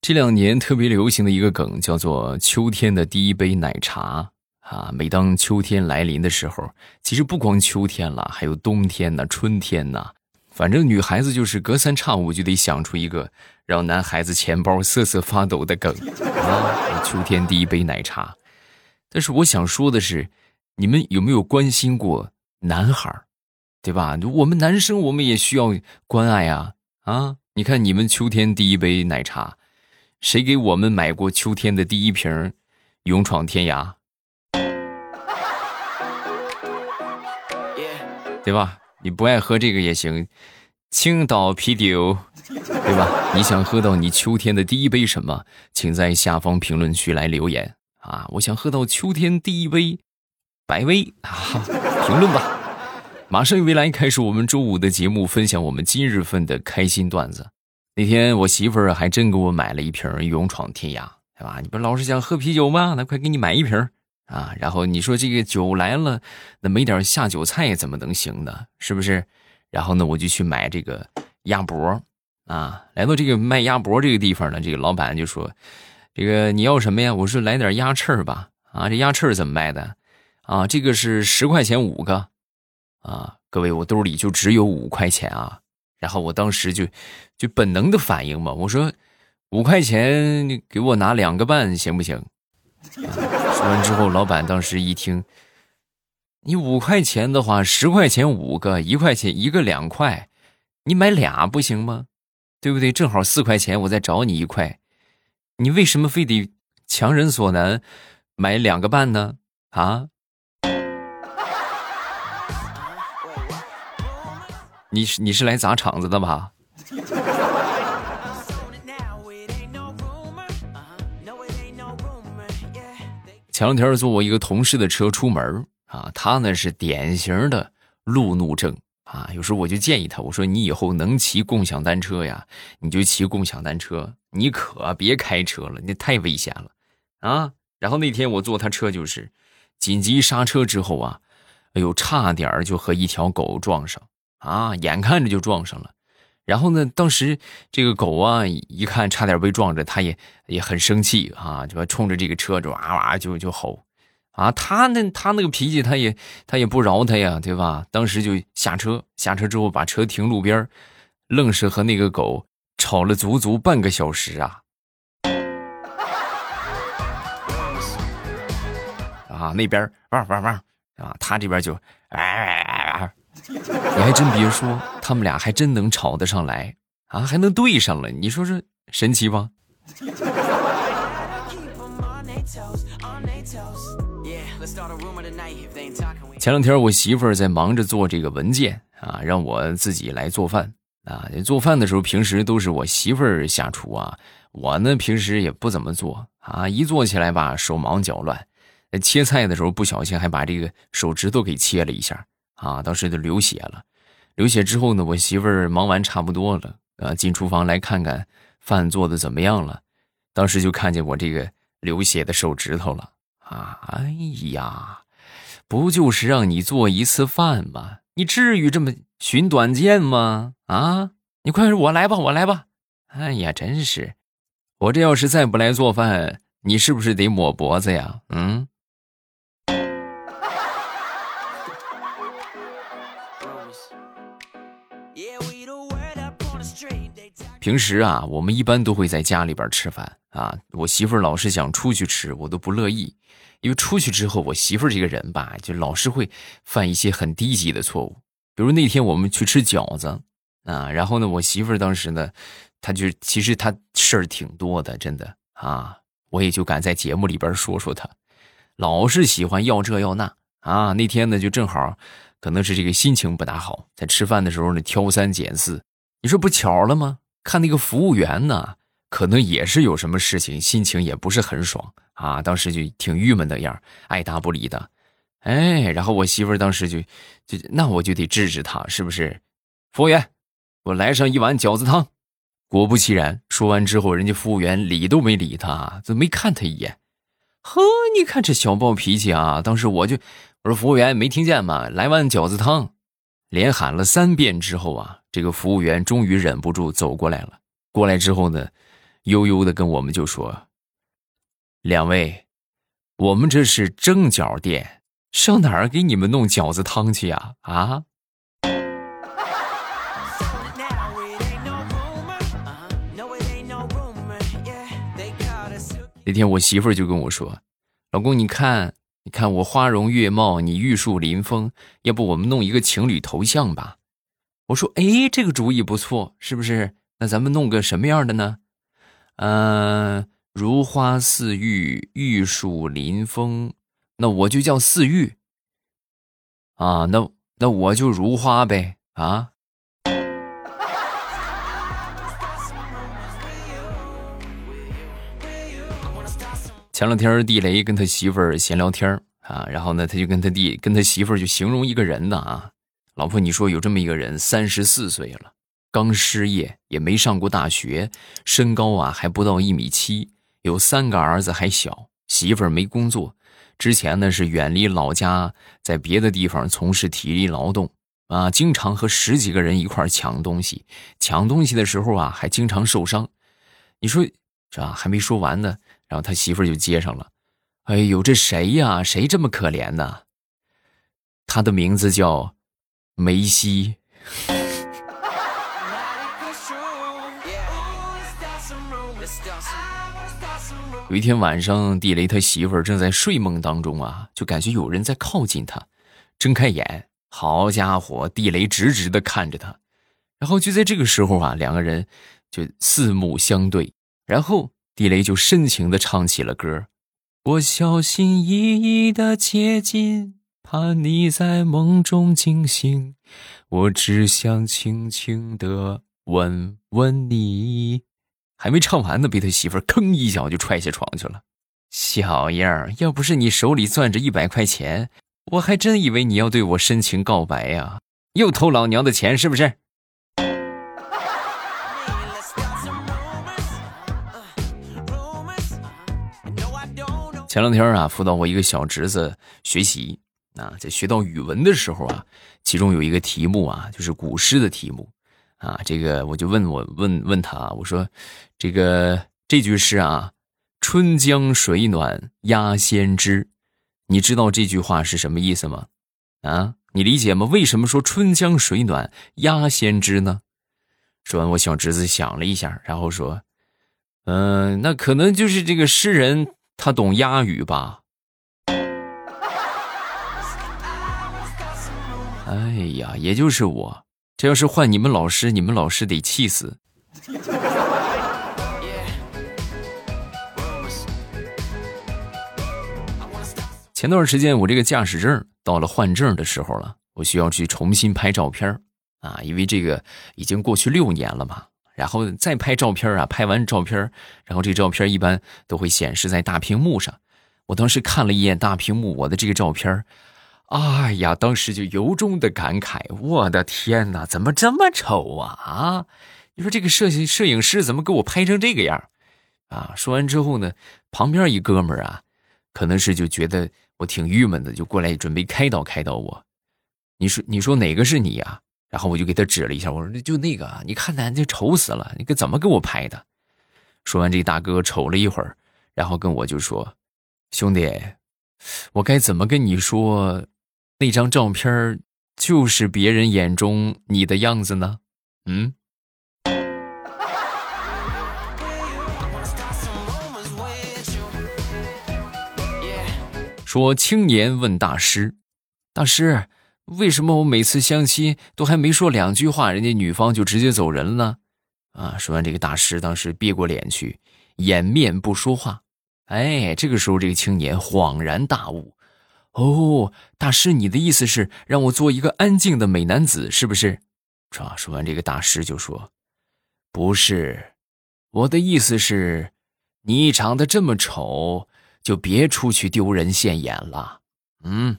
这两年特别流行的一个梗叫做“秋天的第一杯奶茶”啊。每当秋天来临的时候，其实不光秋天了，还有冬天呢、春天呢。反正女孩子就是隔三差五就得想出一个让男孩子钱包瑟瑟发抖的梗啊。秋天第一杯奶茶，但是我想说的是，你们有没有关心过男孩对吧？我们男生我们也需要关爱啊啊！你看你们秋天第一杯奶茶。谁给我们买过秋天的第一瓶勇闯天涯？对吧？你不爱喝这个也行，青岛啤酒，对吧？你想喝到你秋天的第一杯什么？请在下方评论区来留言啊！我想喝到秋天第一杯百威啊！评论吧。马上未来开始我们周五的节目，分享我们今日份的开心段子。那天我媳妇儿还真给我买了一瓶勇闯天涯，对吧？你不老是想喝啤酒吗？那快给你买一瓶啊！然后你说这个酒来了，那没点下酒菜怎么能行呢？是不是？然后呢，我就去买这个鸭脖啊。来到这个卖鸭脖这个地方呢，这个老板就说：“这个你要什么呀？”我说：“来点鸭翅吧。”啊，这鸭翅怎么卖的？啊，这个是十块钱五个。啊，各位，我兜里就只有五块钱啊。然后我当时就，就本能的反应嘛，我说五块钱给我拿两个半行不行？说完之后，老板当时一听，你五块钱的话，十块钱五个，一块钱一个两块，你买俩不行吗？对不对？正好四块钱，我再找你一块，你为什么非得强人所难买两个半呢？啊？你是你是来砸场子的吧？前两天坐我一个同事的车出门啊，他呢是典型的路怒症啊。有时候我就建议他，我说你以后能骑共享单车呀，你就骑共享单车，你可别开车了，那太危险了啊。然后那天我坐他车就是紧急刹车之后啊，哎呦，差点就和一条狗撞上。啊，眼看着就撞上了，然后呢，当时这个狗啊，一看差点被撞着，它也也很生气啊，就冲着这个车就哇哇就就吼，啊，他那他那个脾气，他也他也不饶他呀，对吧？当时就下车，下车之后把车停路边，愣是和那个狗吵了足足半个小时啊，啊，那边汪汪汪啊，他这边就哎。哎哎还真别说，他们俩还真能吵得上来啊，还能对上了。你说这神奇吧？前两天我媳妇儿在忙着做这个文件啊，让我自己来做饭啊。做饭的时候，平时都是我媳妇儿下厨啊，我呢平时也不怎么做啊。一做起来吧，手忙脚乱，切菜的时候不小心还把这个手指头给切了一下。啊，当时就流血了，流血之后呢，我媳妇儿忙完差不多了，啊，进厨房来看看饭做的怎么样了，当时就看见我这个流血的手指头了，啊，哎呀，不就是让你做一次饭吗？你至于这么寻短见吗？啊，你快，我来吧，我来吧，哎呀，真是，我这要是再不来做饭，你是不是得抹脖子呀？嗯。平时啊，我们一般都会在家里边吃饭啊。我媳妇儿老是想出去吃，我都不乐意，因为出去之后，我媳妇儿这个人吧，就老是会犯一些很低级的错误。比如那天我们去吃饺子啊，然后呢，我媳妇儿当时呢，她就其实她事儿挺多的，真的啊，我也就敢在节目里边说说她，老是喜欢要这要那啊。那天呢，就正好可能是这个心情不大好，在吃饭的时候呢，挑三拣四，你说不巧了吗？看那个服务员呢，可能也是有什么事情，心情也不是很爽啊。当时就挺郁闷的样爱答不理的。哎，然后我媳妇儿当时就就那我就得治治他，是不是？服务员，我来上一碗饺子汤。果不其然，说完之后，人家服务员理都没理他，就没看他一眼。呵，你看这小暴脾气啊！当时我就我说服务员没听见吗？来碗饺子汤。连喊了三遍之后啊，这个服务员终于忍不住走过来了。过来之后呢，悠悠的跟我们就说：“两位，我们这是蒸饺店，上哪儿给你们弄饺子汤去呀？啊？”那天我媳妇就跟我说：“老公，你看。”你看我花容月貌，你玉树临风，要不我们弄一个情侣头像吧？我说，哎，这个主意不错，是不是？那咱们弄个什么样的呢？嗯，如花似玉，玉树临风，那我就叫似玉。啊，那那我就如花呗，啊。前两天地雷跟他媳妇儿闲聊天啊，然后呢，他就跟他弟跟他媳妇儿就形容一个人呢啊，老婆，你说有这么一个人，三十四岁了，刚失业，也没上过大学，身高啊还不到一米七，有三个儿子还小，媳妇儿没工作，之前呢是远离老家，在别的地方从事体力劳动啊，经常和十几个人一块抢东西，抢东西的时候啊还经常受伤，你说这还没说完呢。然后他媳妇儿就接上了，哎呦，这谁呀？谁这么可怜呢？他的名字叫梅西。有一天晚上，地雷他媳妇儿正在睡梦当中啊，就感觉有人在靠近他，睁开眼，好家伙，地雷直直的看着他，然后就在这个时候啊，两个人就四目相对，然后。地雷就深情的唱起了歌，我小心翼翼的接近，怕你在梦中惊醒，我只想轻轻的吻吻你。还没唱完呢，被他媳妇儿吭一脚就踹下床去了。小样儿，要不是你手里攥着一百块钱，我还真以为你要对我深情告白呀！又偷老娘的钱是不是？前两天啊，辅导我一个小侄子学习啊，在学到语文的时候啊，其中有一个题目啊，就是古诗的题目啊。这个我就问我问问他，我说这个这句诗啊，“春江水暖鸭先知”，你知道这句话是什么意思吗？啊，你理解吗？为什么说“春江水暖鸭先知”呢？说完，我小侄子想了一下，然后说：“嗯，那可能就是这个诗人。”他懂鸭语吧？哎呀，也就是我，这要是换你们老师，你们老师得气死。前段时间我这个驾驶证到了换证的时候了，我需要去重新拍照片啊，因为这个已经过去六年了嘛。然后再拍照片啊，拍完照片，然后这照片一般都会显示在大屏幕上。我当时看了一眼大屏幕，我的这个照片，哎呀，当时就由衷的感慨：我的天哪，怎么这么丑啊！啊，你说这个摄摄影师怎么给我拍成这个样？啊，说完之后呢，旁边一哥们儿啊，可能是就觉得我挺郁闷的，就过来准备开导开导我。你说，你说哪个是你呀？然后我就给他指了一下，我说：“就那个，你看咱这丑死了，你给怎么给我拍的？”说完，这大哥瞅了一会儿，然后跟我就说：“兄弟，我该怎么跟你说？那张照片就是别人眼中你的样子呢？”嗯。说青年问大师：“大师。”为什么我每次相亲都还没说两句话，人家女方就直接走人了呢？啊！说完，这个大师当时别过脸去，掩面不说话。哎，这个时候，这个青年恍然大悟：“哦，大师，你的意思是让我做一个安静的美男子，是不是？”啊！说完，这个大师就说：“不是，我的意思是，你长得这么丑，就别出去丢人现眼了。”嗯。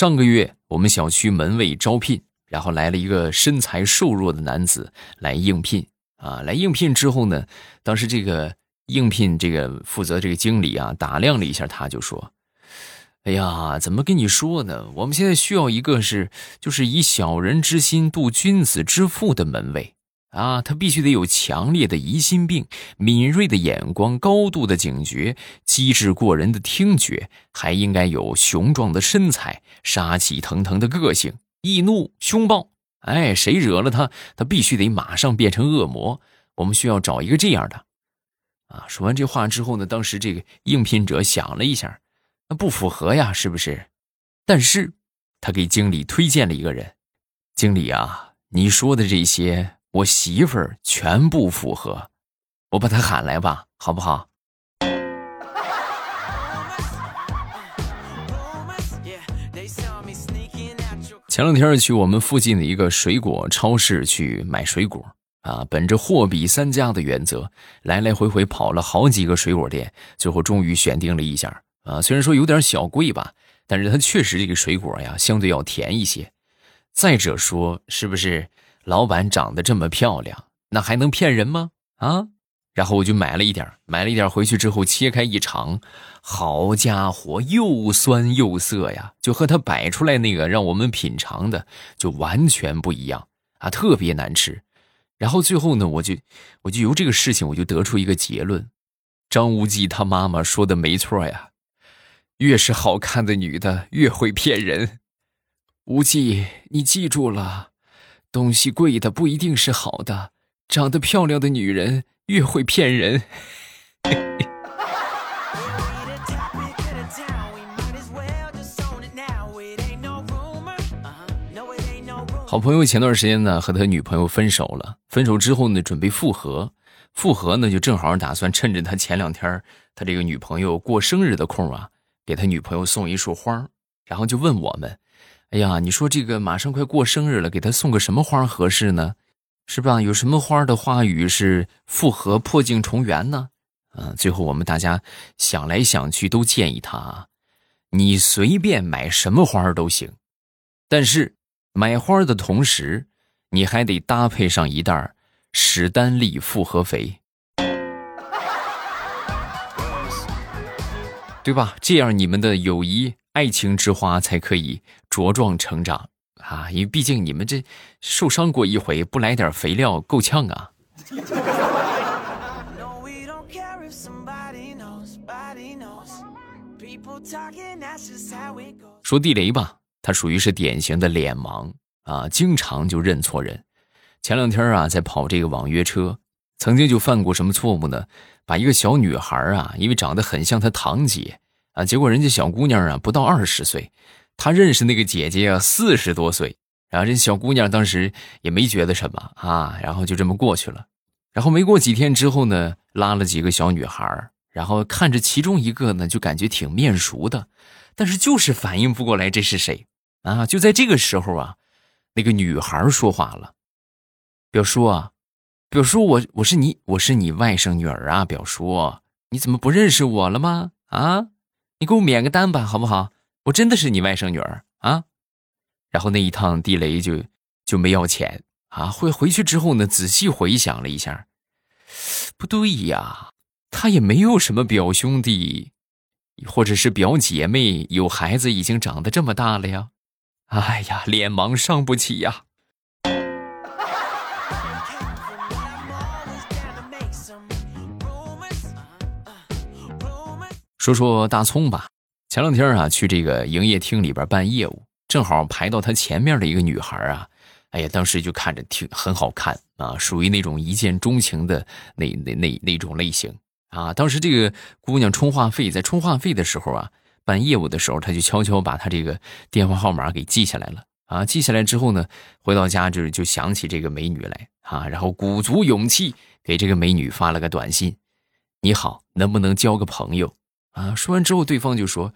上个月，我们小区门卫招聘，然后来了一个身材瘦弱的男子来应聘。啊，来应聘之后呢，当时这个应聘这个负责这个经理啊，打量了一下他，就说：“哎呀，怎么跟你说呢？我们现在需要一个是，就是以小人之心度君子之腹的门卫啊，他必须得有强烈的疑心病、敏锐的眼光、高度的警觉、机智过人的听觉，还应该有雄壮的身材、杀气腾腾的个性、易怒凶暴。哎，谁惹了他，他必须得马上变成恶魔。我们需要找一个这样的。啊，说完这话之后呢，当时这个应聘者想了一下。那不符合呀，是不是？但是，他给经理推荐了一个人。经理啊，你说的这些，我媳妇儿全部符合。我把她喊来吧，好不好？前两天去我们附近的一个水果超市去买水果啊，本着货比三家的原则，来来回回跑了好几个水果店，最后终于选定了一家。啊，虽然说有点小贵吧，但是它确实这个水果呀，相对要甜一些。再者说，是不是老板长得这么漂亮，那还能骗人吗？啊！然后我就买了一点，买了一点回去之后切开一尝，好家伙，又酸又涩呀，就和他摆出来那个让我们品尝的就完全不一样啊，特别难吃。然后最后呢，我就我就由这个事情我就得出一个结论：张无忌他妈妈说的没错呀。越是好看的女的，越会骗人。无忌，你记住了，东西贵的不一定是好的，长得漂亮的女人越会骗人。好朋友前段时间呢和他女朋友分手了，分手之后呢准备复合，复合呢就正好打算趁着他前两天他这个女朋友过生日的空啊。给他女朋友送一束花，然后就问我们：“哎呀，你说这个马上快过生日了，给他送个什么花合适呢？是吧？有什么花的花语是复合、破镜重圆呢？”嗯，最后我们大家想来想去，都建议他啊，你随便买什么花都行，但是买花的同时，你还得搭配上一袋史丹利复合肥。对吧？这样你们的友谊、爱情之花才可以茁壮成长啊！因为毕竟你们这受伤过一回，不来点肥料够呛啊。说地雷吧，他属于是典型的脸盲啊，经常就认错人。前两天啊，在跑这个网约车，曾经就犯过什么错误呢？把一个小女孩啊，因为长得很像她堂姐啊，结果人家小姑娘啊不到二十岁，他认识那个姐姐啊四十多岁，然后这小姑娘当时也没觉得什么啊，然后就这么过去了。然后没过几天之后呢，拉了几个小女孩，然后看着其中一个呢，就感觉挺面熟的，但是就是反应不过来这是谁啊。就在这个时候啊，那个女孩说话了：“表叔啊。”表叔，我我是你，我是你外甥女儿啊！表叔，你怎么不认识我了吗？啊，你给我免个单吧，好不好？我真的是你外甥女儿啊！然后那一趟地雷就就没要钱啊。回回去之后呢，仔细回想了一下，不对呀，他也没有什么表兄弟，或者是表姐妹有孩子已经长得这么大了呀。哎呀，脸盲伤不起呀。说说大葱吧，前两天啊去这个营业厅里边办业务，正好排到他前面的一个女孩啊，哎呀，当时就看着挺很好看啊，属于那种一见钟情的那那那那种类型啊。当时这个姑娘充话费，在充话费的时候啊，办业务的时候，他就悄悄把他这个电话号码给记下来了啊。记下来之后呢，回到家就是就想起这个美女来啊，然后鼓足勇气给这个美女发了个短信：“你好，能不能交个朋友？”啊！说完之后，对方就说：“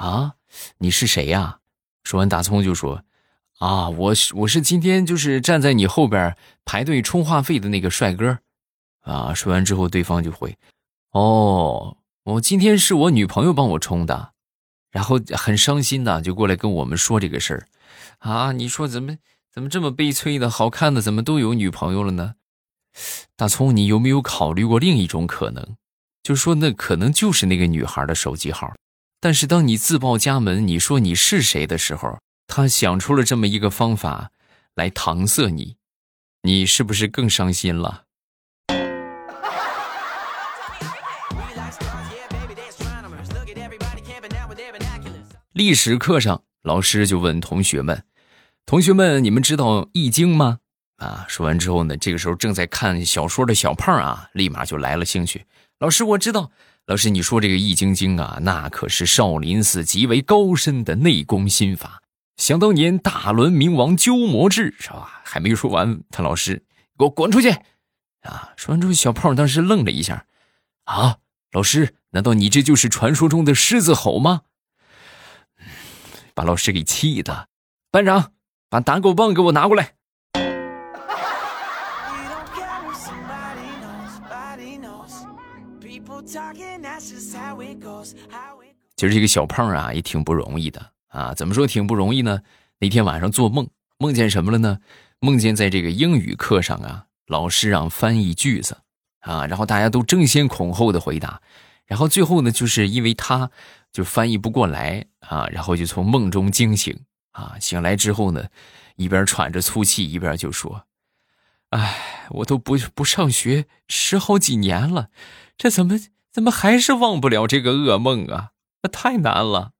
啊，你是谁呀？”说完，大葱就说：“啊，我是我是今天就是站在你后边排队充话费的那个帅哥。”啊！说完之后，对方就回：“哦，我今天是我女朋友帮我充的。”然后很伤心的就过来跟我们说这个事儿。啊！你说怎么怎么这么悲催的？好看的怎么都有女朋友了呢？大葱，你有没有考虑过另一种可能？就说那可能就是那个女孩的手机号，但是当你自报家门，你说你是谁的时候，他想出了这么一个方法来搪塞你，你是不是更伤心了？历史课上，老师就问同学们：“同学们，你们知道《易经》吗？”啊，说完之后呢，这个时候正在看小说的小胖啊，立马就来了兴趣。老师，我知道。老师，你说这个《易筋经》啊，那可是少林寺极为高深的内功心法。想当年大轮明王鸠摩智是吧？还没说完，他老师给我滚出去！啊！说完之后，小胖当时愣了一下。啊，老师，难道你这就是传说中的狮子吼吗？把老师给气的。班长，把打狗棒给我拿过来。其实这个小胖啊也挺不容易的啊，怎么说挺不容易呢？那天晚上做梦，梦见什么了呢？梦见在这个英语课上啊，老师让翻译句子啊，然后大家都争先恐后的回答，然后最后呢，就是因为他就翻译不过来啊，然后就从梦中惊醒啊，醒来之后呢，一边喘着粗气，一边就说：“ 哎，我都不不上学十好几年了，这怎么？”怎么还是忘不了这个噩梦啊？那太难了。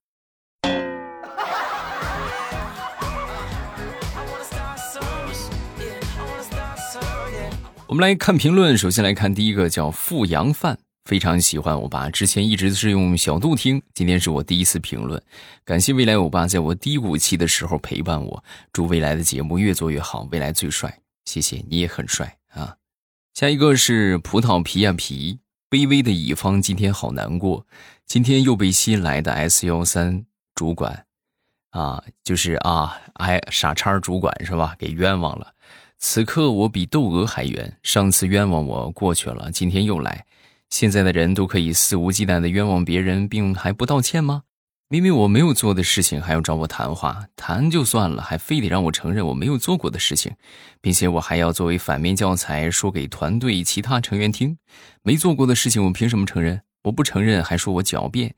我们来看评论，首先来看第一个叫富阳饭，非常喜欢欧巴，之前一直是用小度听，今天是我第一次评论，感谢未来欧巴在我低谷期的时候陪伴我，祝未来的节目越做越好，未来最帅，谢谢你也很帅啊。下一个是葡萄皮呀皮。卑微的乙方今天好难过，今天又被新来的 S 幺三主管，啊，就是啊，哎，傻叉主管是吧？给冤枉了。此刻我比窦娥还冤，上次冤枉我过去了，今天又来。现在的人都可以肆无忌惮的冤枉别人，并还不道歉吗？明明我没有做的事情，还要找我谈话，谈就算了，还非得让我承认我没有做过的事情，并且我还要作为反面教材说给团队其他成员听。没做过的事情，我凭什么承认？我不承认，还说我狡辩。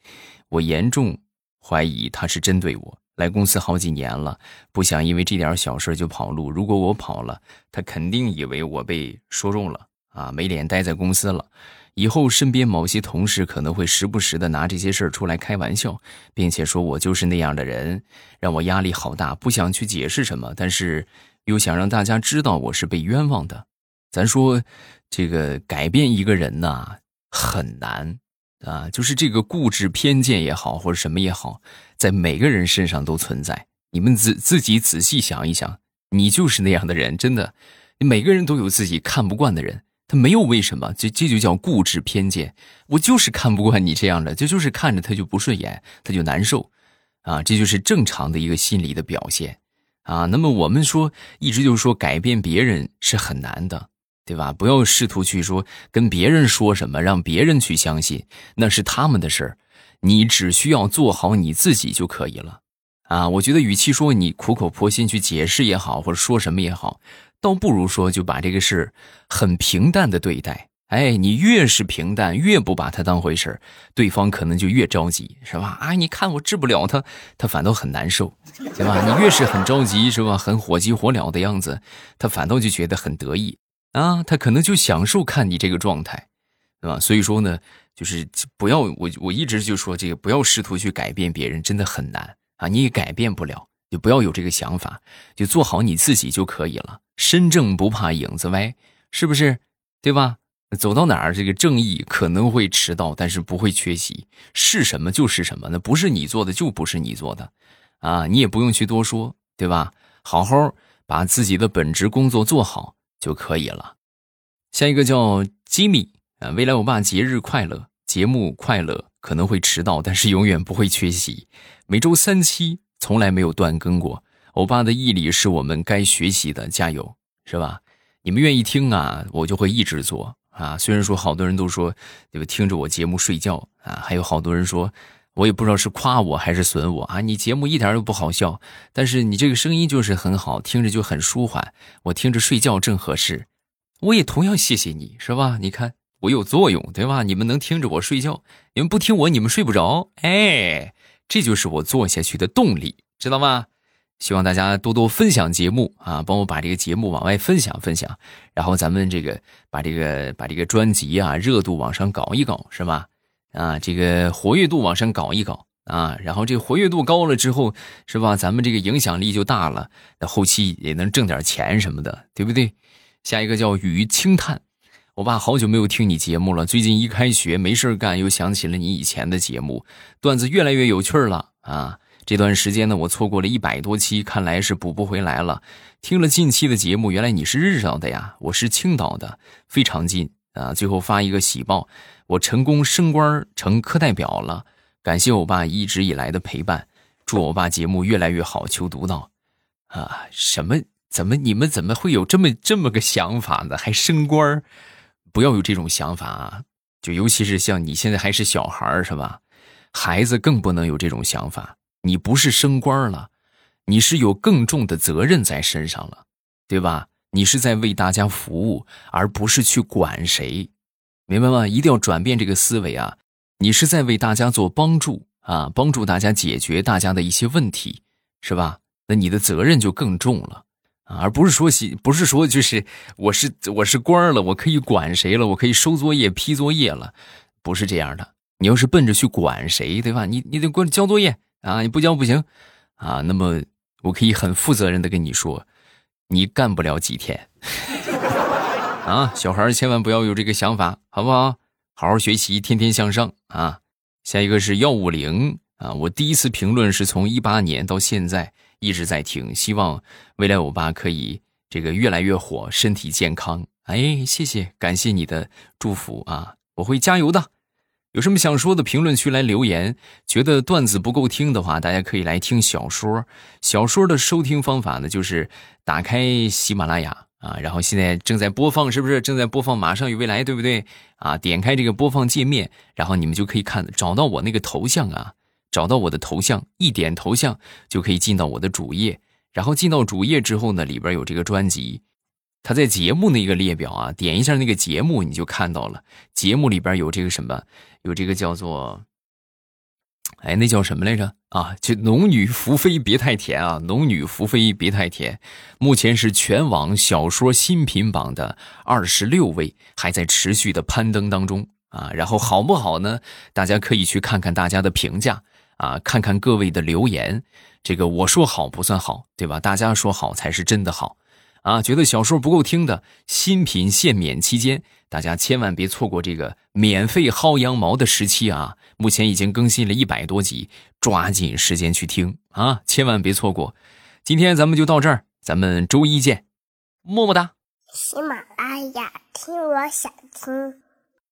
我严重怀疑他是针对我。来公司好几年了，不想因为这点小事就跑路。如果我跑了，他肯定以为我被说中了啊，没脸待在公司了。以后身边某些同事可能会时不时的拿这些事儿出来开玩笑，并且说我就是那样的人，让我压力好大，不想去解释什么，但是又想让大家知道我是被冤枉的。咱说，这个改变一个人呐很难啊，就是这个固执偏见也好，或者什么也好，在每个人身上都存在。你们自自己仔细想一想，你就是那样的人，真的，每个人都有自己看不惯的人。没有为什么，这这就叫固执偏见。我就是看不惯你这样的，这就是看着他就不顺眼，他就难受，啊，这就是正常的一个心理的表现，啊。那么我们说，一直就是说改变别人是很难的，对吧？不要试图去说跟别人说什么，让别人去相信，那是他们的事儿，你只需要做好你自己就可以了，啊。我觉得，与其说你苦口婆心去解释也好，或者说什么也好。倒不如说，就把这个事很平淡的对待。哎，你越是平淡，越不把他当回事对方可能就越着急，是吧？啊，你看我治不了他，他反倒很难受，对吧？你越是很着急，是吧？很火急火燎的样子，他反倒就觉得很得意啊，他可能就享受看你这个状态，对吧？所以说呢，就是不要我我一直就说这个，不要试图去改变别人，真的很难啊，你也改变不了。就不要有这个想法，就做好你自己就可以了。身正不怕影子歪，是不是？对吧？走到哪儿，这个正义可能会迟到，但是不会缺席。是什么就是什么，那不是你做的就不是你做的，啊，你也不用去多说，对吧？好好把自己的本职工作做好就可以了。下一个叫吉米啊，未来我爸节日快乐，节目快乐，可能会迟到，但是永远不会缺席，每周三期。从来没有断更过，欧巴的毅力是我们该学习的，加油，是吧？你们愿意听啊，我就会一直做啊。虽然说好多人都说，对吧？听着我节目睡觉啊，还有好多人说，我也不知道是夸我还是损我啊。你节目一点都不好笑，但是你这个声音就是很好，听着就很舒缓，我听着睡觉正合适。我也同样谢谢你，是吧？你看我有作用，对吧？你们能听着我睡觉，你们不听我，你们睡不着。哎，这就是我做下去的动力，知道吗？希望大家多多分享节目啊，帮我把这个节目往外分享分享，然后咱们这个把这个把这个专辑啊热度往上搞一搞，是吧？啊，这个活跃度往上搞一搞啊，然后这个活跃度高了之后，是吧？咱们这个影响力就大了，那后期也能挣点钱什么的，对不对？下一个叫雨轻叹，我爸好久没有听你节目了，最近一开学没事干，又想起了你以前的节目，段子越来越有趣了啊。这段时间呢，我错过了一百多期，看来是补不回来了。听了近期的节目，原来你是日照的呀，我是青岛的，非常近啊。最后发一个喜报，我成功升官成课代表了，感谢我爸一直以来的陪伴，祝我爸节目越来越好。求读到，啊，什么？怎么你们怎么会有这么这么个想法呢？还升官不要有这种想法啊！就尤其是像你现在还是小孩是吧？孩子更不能有这种想法。你不是升官了，你是有更重的责任在身上了，对吧？你是在为大家服务，而不是去管谁，明白吗？一定要转变这个思维啊！你是在为大家做帮助啊，帮助大家解决大家的一些问题，是吧？那你的责任就更重了，而不是说不是说就是我是我是官了，我可以管谁了，我可以收作业批作业了，不是这样的。你要是奔着去管谁，对吧？你你得给我交作业。啊，你不交不行，啊，那么我可以很负责任的跟你说，你干不了几天，啊，小孩千万不要有这个想法，好不好？好好学习，天天向上啊！下一个是幺五零啊，我第一次评论是从一八年到现在一直在听，希望未来我爸可以这个越来越火，身体健康。哎，谢谢，感谢你的祝福啊，我会加油的。有什么想说的，评论区来留言。觉得段子不够听的话，大家可以来听小说。小说的收听方法呢，就是打开喜马拉雅啊，然后现在正在播放，是不是正在播放？马上与未来，对不对？啊，点开这个播放界面，然后你们就可以看，找到我那个头像啊，找到我的头像，一点头像就可以进到我的主页。然后进到主页之后呢，里边有这个专辑。他在节目那个列表啊，点一下那个节目，你就看到了。节目里边有这个什么，有这个叫做，哎，那叫什么来着啊？就“农女福妃别太甜”啊，“农女福妃别太甜”。目前是全网小说新品榜的二十六位，还在持续的攀登当中啊。然后好不好呢？大家可以去看看大家的评价啊，看看各位的留言。这个我说好不算好，对吧？大家说好才是真的好。啊，觉得小说不够听的，新品限免期间，大家千万别错过这个免费薅羊毛的时期啊！目前已经更新了一百多集，抓紧时间去听啊，千万别错过。今天咱们就到这儿，咱们周一见，么么哒。喜马拉雅听，我想听。